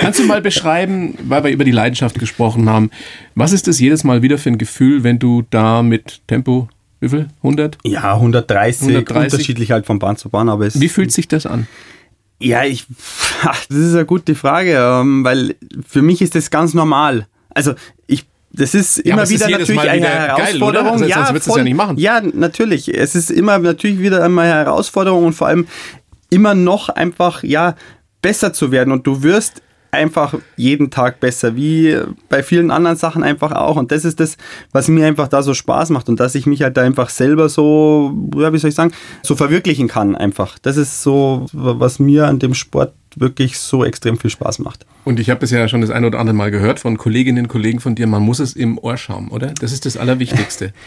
Kannst du mal beschreiben, weil wir über die Leidenschaft gesprochen haben, was ist das jedes Mal wieder für ein Gefühl, wenn du da mit Tempo wie viel? 100? Ja, 130, 130. unterschiedlich halt von Bahn zu Bahn. Aber es Wie fühlt sich das an? Ja, ich, das ist eine gute Frage, ähm, weil für mich ist das ganz normal. Also ich das ist ja, immer wieder ist natürlich eine Herausforderung. Geil, ja, sonst ja nicht machen. Ja, natürlich. Es ist immer natürlich wieder einmal eine Herausforderung und vor allem immer noch einfach, ja, besser zu werden. Und du wirst einfach jeden Tag besser, wie bei vielen anderen Sachen einfach auch. Und das ist das, was mir einfach da so Spaß macht und dass ich mich halt da einfach selber so, ja, wie soll ich sagen, so verwirklichen kann einfach. Das ist so, was mir an dem Sport wirklich so extrem viel Spaß macht. Und ich habe es ja schon das ein oder andere Mal gehört von Kolleginnen und Kollegen von dir, man muss es im Ohr schauen, oder? Das ist das Allerwichtigste.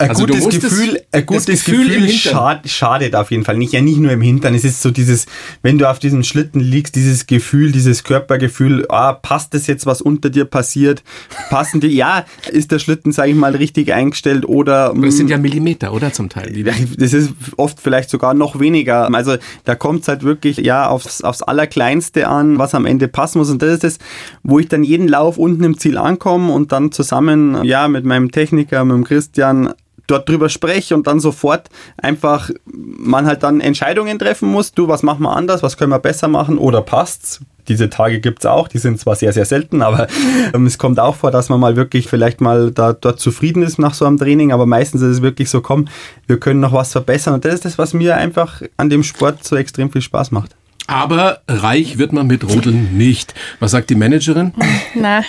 Ein also gutes Gefühl, ein gutes Gefühl, Gefühl schad, schadet auf jeden Fall nicht. Ja, nicht nur im Hintern. Es ist so dieses, wenn du auf diesem Schlitten liegst, dieses Gefühl, dieses Körpergefühl, ah, passt das jetzt, was unter dir passiert? Passen die, ja, ist der Schlitten, sage ich mal, richtig eingestellt oder. Das sind mm, ja Millimeter, oder zum Teil? Das ist oft vielleicht sogar noch weniger. Also da kommt es halt wirklich, ja, aufs, aufs Allerkleinste an, was am Ende passen muss. Und das ist das, wo ich dann jeden Lauf unten im Ziel ankomme und dann zusammen, ja, mit meinem Techniker, mit dem Christian, dort drüber spreche und dann sofort einfach man halt dann Entscheidungen treffen muss. Du, was machen wir anders? Was können wir besser machen? Oder passt's? Diese Tage gibt es auch, die sind zwar sehr, sehr selten, aber ähm, es kommt auch vor, dass man mal wirklich vielleicht mal da, dort zufrieden ist nach so einem Training, aber meistens ist es wirklich so, komm, wir können noch was verbessern und das ist das, was mir einfach an dem Sport so extrem viel Spaß macht. Aber reich wird man mit Rodeln nicht. Was sagt die Managerin? Na,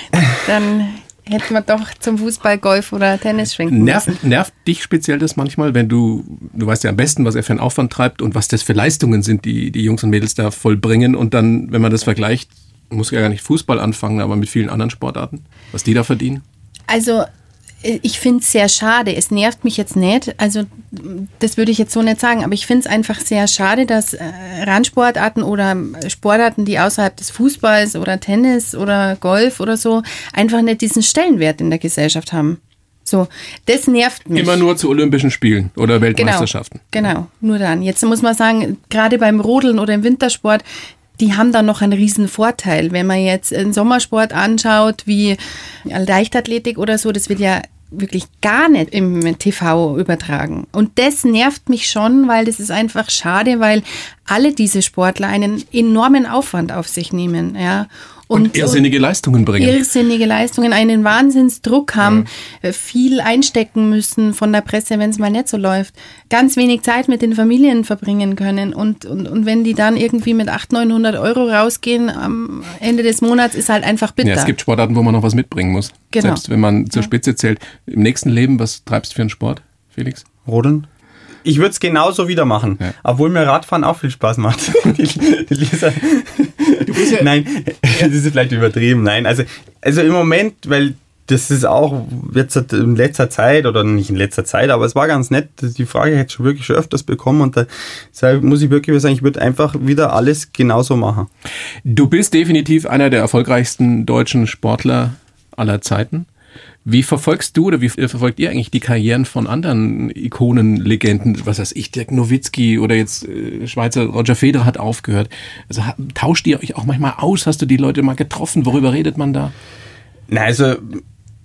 dann hätten wir doch zum Fußball, Golf oder Tennis schwenken nervt. Nervt dich speziell das manchmal, wenn du, du weißt ja am besten, was er für einen Aufwand treibt und was das für Leistungen sind, die die Jungs und Mädels da vollbringen und dann, wenn man das vergleicht, muss ja gar nicht Fußball anfangen, aber mit vielen anderen Sportarten, was die da verdienen? Also ich finde es sehr schade. Es nervt mich jetzt nicht. Also das würde ich jetzt so nicht sagen. Aber ich finde es einfach sehr schade, dass äh, Randsportarten oder Sportarten, die außerhalb des Fußballs oder Tennis oder Golf oder so, einfach nicht diesen Stellenwert in der Gesellschaft haben. So, das nervt mich. Immer nur zu Olympischen Spielen oder genau, Weltmeisterschaften. Genau, genau, nur dann. Jetzt muss man sagen, gerade beim Rodeln oder im Wintersport, die haben da noch einen riesen Vorteil. Wenn man jetzt einen Sommersport anschaut, wie Leichtathletik oder so, das wird ja wirklich gar nicht im TV übertragen. Und das nervt mich schon, weil das ist einfach schade, weil alle diese Sportler einen enormen Aufwand auf sich nehmen, ja. Und, und irrsinnige Leistungen bringen. Irrsinnige Leistungen, einen Wahnsinnsdruck haben, ja. viel einstecken müssen von der Presse, wenn es mal nicht so läuft. Ganz wenig Zeit mit den Familien verbringen können. Und, und, und wenn die dann irgendwie mit 800, 900 Euro rausgehen am Ende des Monats, ist halt einfach bitter. Ja, es gibt Sportarten, wo man noch was mitbringen muss. Genau. Selbst wenn man zur Spitze zählt. Im nächsten Leben, was treibst du für einen Sport, Felix? Rodeln. Ich würde es genauso wieder machen, ja. obwohl mir Radfahren auch viel Spaß macht. die, die Lisa, ja Nein, das ist vielleicht übertrieben. Nein, also, also im Moment, weil das ist auch jetzt in letzter Zeit oder nicht in letzter Zeit, aber es war ganz nett. Die Frage hätte ich schon wirklich schon öfters bekommen und da muss ich wirklich sagen, ich würde einfach wieder alles genauso machen. Du bist definitiv einer der erfolgreichsten deutschen Sportler aller Zeiten. Wie verfolgst du oder wie verfolgt ihr eigentlich die Karrieren von anderen Ikonen, Legenden, was weiß ich, Dirk Nowitzki oder jetzt äh, Schweizer Roger Federer hat aufgehört. Also tauscht ihr euch auch manchmal aus? Hast du die Leute mal getroffen? Worüber redet man da? Na, also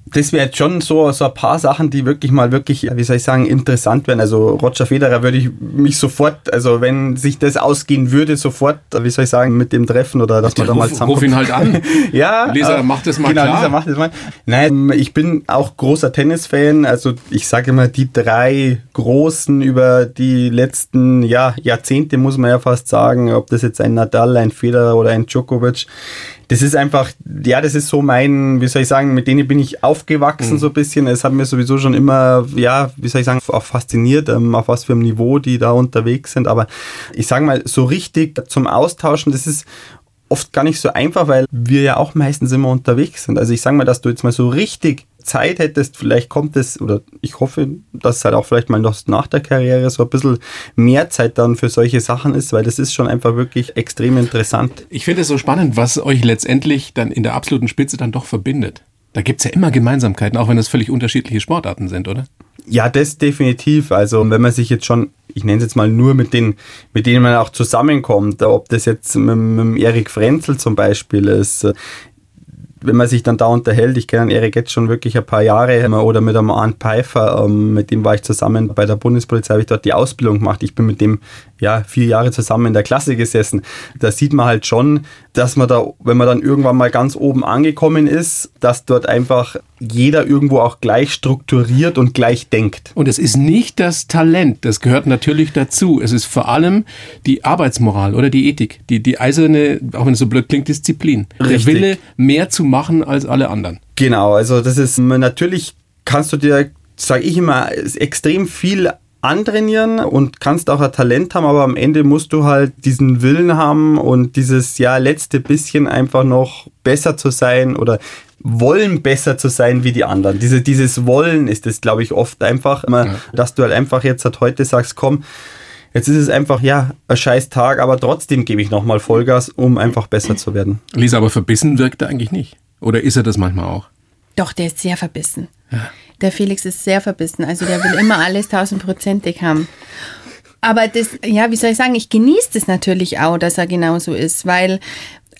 das wäre jetzt schon so, so ein paar Sachen, die wirklich mal wirklich, wie soll ich sagen, interessant wären. Also Roger Federer würde ich mich sofort, also wenn sich das ausgehen würde, sofort, wie soll ich sagen, mit dem Treffen oder dass man da mal zusammen. Ruf ihn halt an. ja. Lisa, äh, mach das mal genau, klar. Lisa, mach das mal. Nein, ich bin auch großer Tennisfan. Also ich sage immer, die drei Großen über die letzten ja, Jahrzehnte, muss man ja fast sagen, ob das jetzt ein Nadal, ein Federer oder ein Djokovic das ist einfach, ja, das ist so mein, wie soll ich sagen, mit denen bin ich aufgewachsen mhm. so ein bisschen. Es hat mir sowieso schon immer, ja, wie soll ich sagen, auch fasziniert, ähm, auf was für einem Niveau die da unterwegs sind. Aber ich sage mal, so richtig zum Austauschen, das ist oft gar nicht so einfach, weil wir ja auch meistens immer unterwegs sind. Also ich sage mal, dass du jetzt mal so richtig Zeit hättest, vielleicht kommt es, oder ich hoffe, dass es halt auch vielleicht mal noch nach der Karriere so ein bisschen mehr Zeit dann für solche Sachen ist, weil das ist schon einfach wirklich extrem interessant. Ich finde es so spannend, was euch letztendlich dann in der absoluten Spitze dann doch verbindet. Da gibt es ja immer Gemeinsamkeiten, auch wenn das völlig unterschiedliche Sportarten sind, oder? Ja, das definitiv. Also wenn man sich jetzt schon, ich nenne es jetzt mal nur mit den, mit denen man auch zusammenkommt, ob das jetzt mit, mit Erik Frenzel zum Beispiel ist, wenn man sich dann da unterhält, ich kenne Erik jetzt schon wirklich ein paar Jahre ähm, oder mit einem Arndt Pfeiffer, ähm, mit dem war ich zusammen bei der Bundespolizei, habe ich dort die Ausbildung gemacht. Ich bin mit dem ja vier Jahre zusammen in der Klasse gesessen. Da sieht man halt schon, dass man da, wenn man dann irgendwann mal ganz oben angekommen ist, dass dort einfach jeder irgendwo auch gleich strukturiert und gleich denkt. Und es ist nicht das Talent, das gehört natürlich dazu. Es ist vor allem die Arbeitsmoral oder die Ethik, die, die eiserne, auch wenn es so blöd klingt, Disziplin. Richtig. Der Wille, mehr zu machen als alle anderen. Genau, also das ist natürlich kannst du dir, sage ich immer, extrem viel antrainieren und kannst auch ein Talent haben, aber am Ende musst du halt diesen Willen haben und dieses ja letzte bisschen einfach noch besser zu sein oder wollen besser zu sein wie die anderen. Diese, dieses Wollen ist es, glaube ich, oft einfach, immer, ja. dass du halt einfach jetzt halt heute sagst, komm, jetzt ist es einfach, ja, ein scheiß Tag, aber trotzdem gebe ich nochmal Vollgas, um einfach besser zu werden. Lisa, aber verbissen wirkt er eigentlich nicht. Oder ist er das manchmal auch? Doch, der ist sehr verbissen. Ja. Der Felix ist sehr verbissen. Also der will immer alles tausendprozentig haben. Aber das, ja, wie soll ich sagen, ich genieße das natürlich auch, dass er genauso ist, weil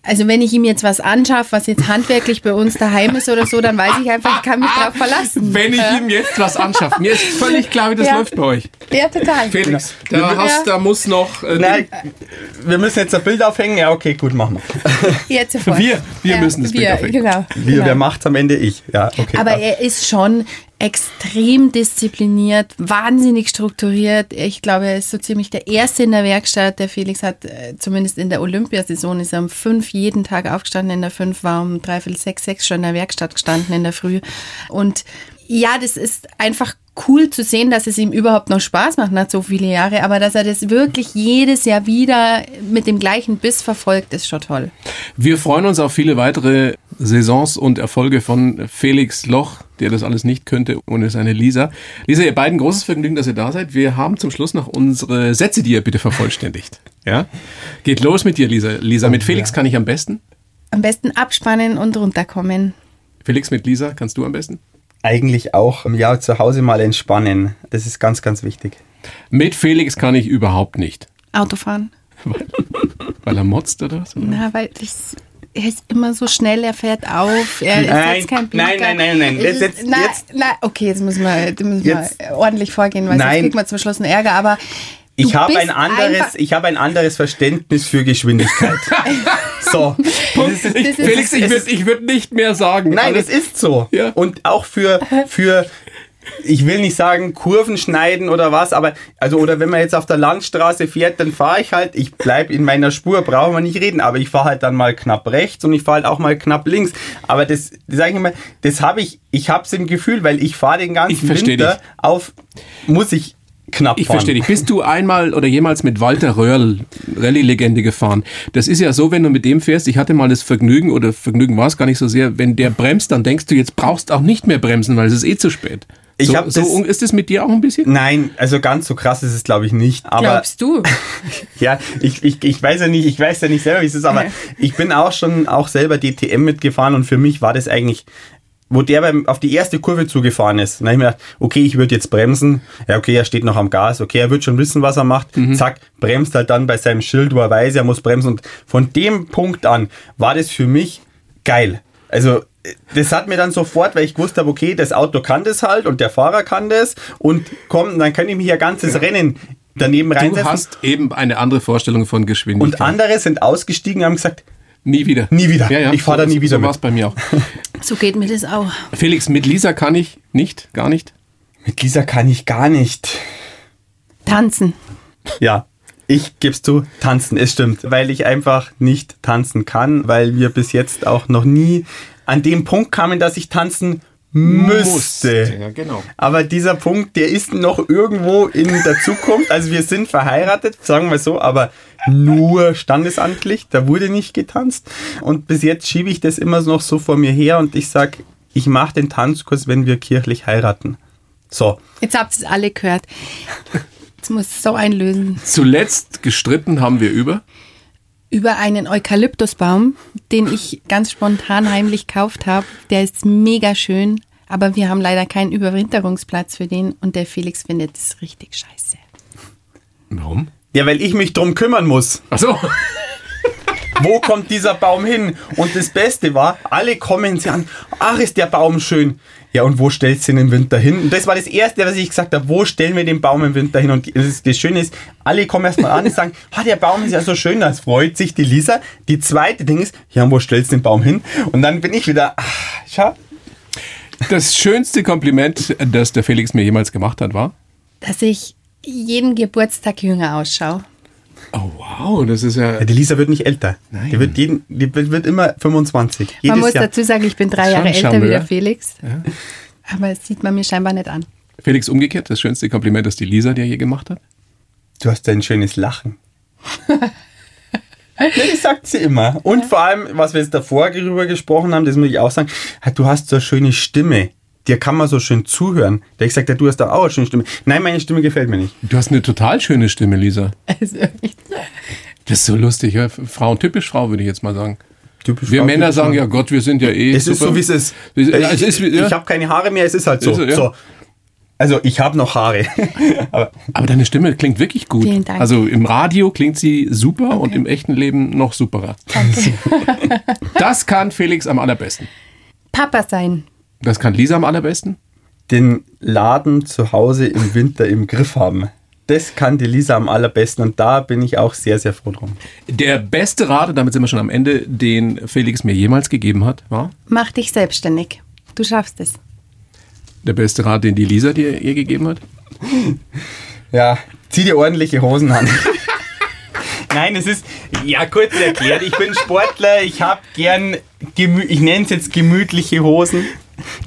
also wenn ich ihm jetzt was anschaffe, was jetzt handwerklich bei uns daheim ist oder so, dann weiß ich einfach, ich kann mich darauf verlassen. Wenn ich ja. ihm jetzt was anschaffe. Mir ist völlig klar, wie das ja. läuft bei euch. Ja, total. Felix, da, ja. hast, da muss noch... Äh, Nein, wir müssen jetzt ein Bild aufhängen. Ja, okay, gut, machen wir. Jetzt sofort. Wir, wir müssen das wir, Bild aufhängen. Genau. Wir, genau. Wer macht es am Ende? Ich. Ja, okay. Aber er ist schon extrem diszipliniert, wahnsinnig strukturiert. Ich glaube, er ist so ziemlich der Erste in der Werkstatt. Der Felix hat äh, zumindest in der Olympiasaison ist er um fünf jeden Tag aufgestanden. In der fünf war um dreiviertel sechs, sechs schon in der Werkstatt gestanden in der Früh. Und ja, das ist einfach cool zu sehen, dass es ihm überhaupt noch Spaß macht nach so viele Jahre, aber dass er das wirklich jedes Jahr wieder mit dem gleichen Biss verfolgt, ist schon toll. Wir freuen uns auf viele weitere Saisons und Erfolge von Felix Loch, der das alles nicht könnte ohne seine Lisa. Lisa, ihr beiden großes Vergnügen, dass ihr da seid. Wir haben zum Schluss noch unsere Sätze, die ihr bitte vervollständigt. Ja? Geht los mit dir, Lisa. Lisa, mit Felix kann ich am besten? Am besten abspannen und runterkommen. Felix mit Lisa, kannst du am besten? Eigentlich auch ja, zu Hause mal entspannen. Das ist ganz, ganz wichtig. Mit Felix kann ich überhaupt nicht. Autofahren. Weil, weil er motzt oder so? Na, weil das, er ist immer so schnell, er fährt auf, er nein, ist kein Blinker. Nein, nein, nein, nein. Jetzt, jetzt, na, jetzt, na, okay, jetzt müssen wir, müssen wir ordentlich vorgehen, weil nein. sonst kriegt man zum Schluss einen Ärger, aber ich habe ein anderes, ich habe ein anderes Verständnis für Geschwindigkeit. so, So. ich, Felix, ich würde würd nicht mehr sagen. Nein, es ist so. Ja. Und auch für, für ich will nicht sagen Kurven schneiden oder was, aber also oder wenn man jetzt auf der Landstraße fährt, dann fahre ich halt, ich bleibe in meiner Spur, brauchen wir nicht reden, aber ich fahre halt dann mal knapp rechts und ich fahre halt auch mal knapp links. Aber das, das sage ich mal, das habe ich, ich habe es im Gefühl, weil ich fahre den ganzen Winter dich. auf, muss ich knapp Ich verstehe dich. Bist du einmal oder jemals mit Walter Röhrl, Rallye-Legende, gefahren? Das ist ja so, wenn du mit dem fährst, ich hatte mal das Vergnügen, oder Vergnügen war es gar nicht so sehr, wenn der bremst, dann denkst du, jetzt brauchst auch nicht mehr bremsen, weil es ist eh zu spät. Ich so, so ist es mit dir auch ein bisschen? Nein, also ganz so krass ist es glaube ich nicht. Aber Glaubst du? ja, ich, ich, ich weiß ja nicht, ich weiß ja nicht selber, wie es ist, aber ich bin auch schon auch selber DTM mitgefahren und für mich war das eigentlich wo der beim, auf die erste Kurve zugefahren ist. Dann habe ich mir gedacht, okay, ich würde jetzt bremsen. Ja, okay, er steht noch am Gas. Okay, er wird schon wissen, was er macht. Mhm. Zack, bremst halt dann bei seinem Schild, wo er weiß, er muss bremsen. Und von dem Punkt an war das für mich geil. Also das hat mir dann sofort, weil ich gewusst habe, okay, das Auto kann das halt und der Fahrer kann das und komm, dann kann ich mich ja ganzes Rennen daneben reinsetzen. Du hast eben eine andere Vorstellung von Geschwindigkeit. Und andere sind ausgestiegen und haben gesagt, Nie wieder. Nie wieder. Ja, ja. Ich fahre so, da nie wieder. So war es bei mir auch. So geht mir das auch. Felix, mit Lisa kann ich nicht, gar nicht. Mit Lisa kann ich gar nicht. Tanzen. Ja, ich gebe es zu, tanzen, es stimmt, weil ich einfach nicht tanzen kann, weil wir bis jetzt auch noch nie an dem Punkt kamen, dass ich tanzen müsste. Ja, genau. Aber dieser Punkt, der ist noch irgendwo in der Zukunft. Also wir sind verheiratet, sagen wir so, aber nur standesamtlich. Da wurde nicht getanzt. Und bis jetzt schiebe ich das immer noch so vor mir her und ich sage, ich mache den Tanzkurs, wenn wir kirchlich heiraten. So. Jetzt habt ihr es alle gehört. Jetzt muss es so einlösen. Zuletzt gestritten haben wir über? Über einen Eukalyptusbaum, den ich ganz spontan heimlich gekauft habe. Der ist mega schön, aber wir haben leider keinen Überwinterungsplatz für den und der Felix findet es richtig scheiße. Warum? Ja, weil ich mich drum kümmern muss. Ach so. Wo kommt dieser Baum hin? Und das Beste war, alle kommen sie an, ach, ist der Baum schön. Ja, und wo stellst du ihn im Winter hin? Und das war das Erste, was ich gesagt habe, wo stellen wir den Baum im Winter hin? Und das, das Schöne ist, alle kommen erstmal an und sagen, ah, der Baum ist ja so schön, das freut sich die Lisa. Die zweite Ding ist, ja, wo stellst du den Baum hin? Und dann bin ich wieder, ach, schau. Das schönste Kompliment, das der Felix mir jemals gemacht hat, war? Dass ich jeden Geburtstag jünger ausschaue. Oh wow, das ist ja. ja die Lisa wird nicht älter. Nein. Die wird, jeden, die wird immer 25. Man muss Jahr. dazu sagen, ich bin drei Jahre älter wie der Felix. Ja. Aber das sieht man mir scheinbar nicht an. Felix, umgekehrt, das schönste Kompliment, das die Lisa dir je gemacht hat? Du hast ein schönes Lachen. Ja, das sagt sie immer. Und ja. vor allem, was wir jetzt davor darüber gesprochen haben, das muss ich auch sagen, du hast so eine schöne Stimme dir kann man so schön zuhören. Der ich gesagt, du hast da auch eine schöne Stimme. Nein, meine Stimme gefällt mir nicht. Du hast eine total schöne Stimme, Lisa. Also, das ist so lustig, ja? Frauen, typisch Frau, würde ich jetzt mal sagen. Typisch wir Frau, Männer sagen, Frau. ja Gott, wir sind ja eh. Es super. ist so, wie es ist. Ich, es ist, ja. ich habe keine Haare mehr, es ist halt so. Ist, ja. so. Also ich habe noch Haare. aber, aber, deine Stimme klingt wirklich gut. Vielen Dank. Also im Radio klingt sie super okay. und im echten Leben noch superer. Danke. das kann Felix am allerbesten. Papa sein. Das kann Lisa am allerbesten? Den Laden zu Hause im Winter im Griff haben. Das kann die Lisa am allerbesten und da bin ich auch sehr, sehr froh drum. Der beste Rat, damit sind wir schon am Ende, den Felix mir jemals gegeben hat, war? Mach dich selbstständig. Du schaffst es. Der beste Rat, den die Lisa dir ihr gegeben hat? Ja, zieh dir ordentliche Hosen an. Nein, es ist, ja kurz erklärt, ich bin Sportler, ich habe gern, ich nenne es jetzt gemütliche Hosen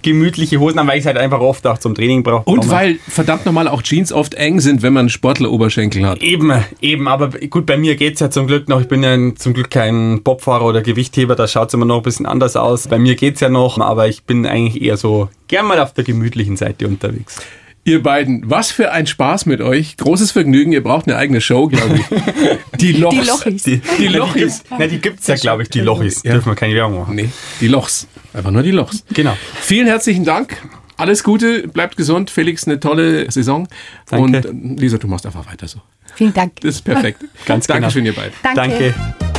gemütliche Hosen an, weil ich es halt einfach oft auch zum Training brauche. Und weil verdammt nochmal auch Jeans oft eng sind, wenn man Sportleroberschenkel hat. Eben, eben. Aber gut, bei mir geht es ja zum Glück noch. Ich bin ja zum Glück kein Bobfahrer oder Gewichtheber, da schaut es immer noch ein bisschen anders aus. Bei mir geht es ja noch, aber ich bin eigentlich eher so gern mal auf der gemütlichen Seite unterwegs. Ihr beiden, was für ein Spaß mit euch. Großes Vergnügen. Ihr braucht eine eigene Show, glaube ich. Die Lochs. Die Lochis. Die, die Lochis. Na, die gibt es ja, glaube ich, die Lochis. Ja. Dürfen wir keine Werbung machen. Nee, die Lochs. Einfach nur die Lochs. Genau. Vielen herzlichen Dank. Alles Gute, bleibt gesund. Felix, eine tolle Saison. Danke. Und äh, Lisa, du machst einfach weiter so. Vielen Dank. Das ist perfekt. Ganz genau. Dankeschön, genau. ihr beiden. Danke. Danke.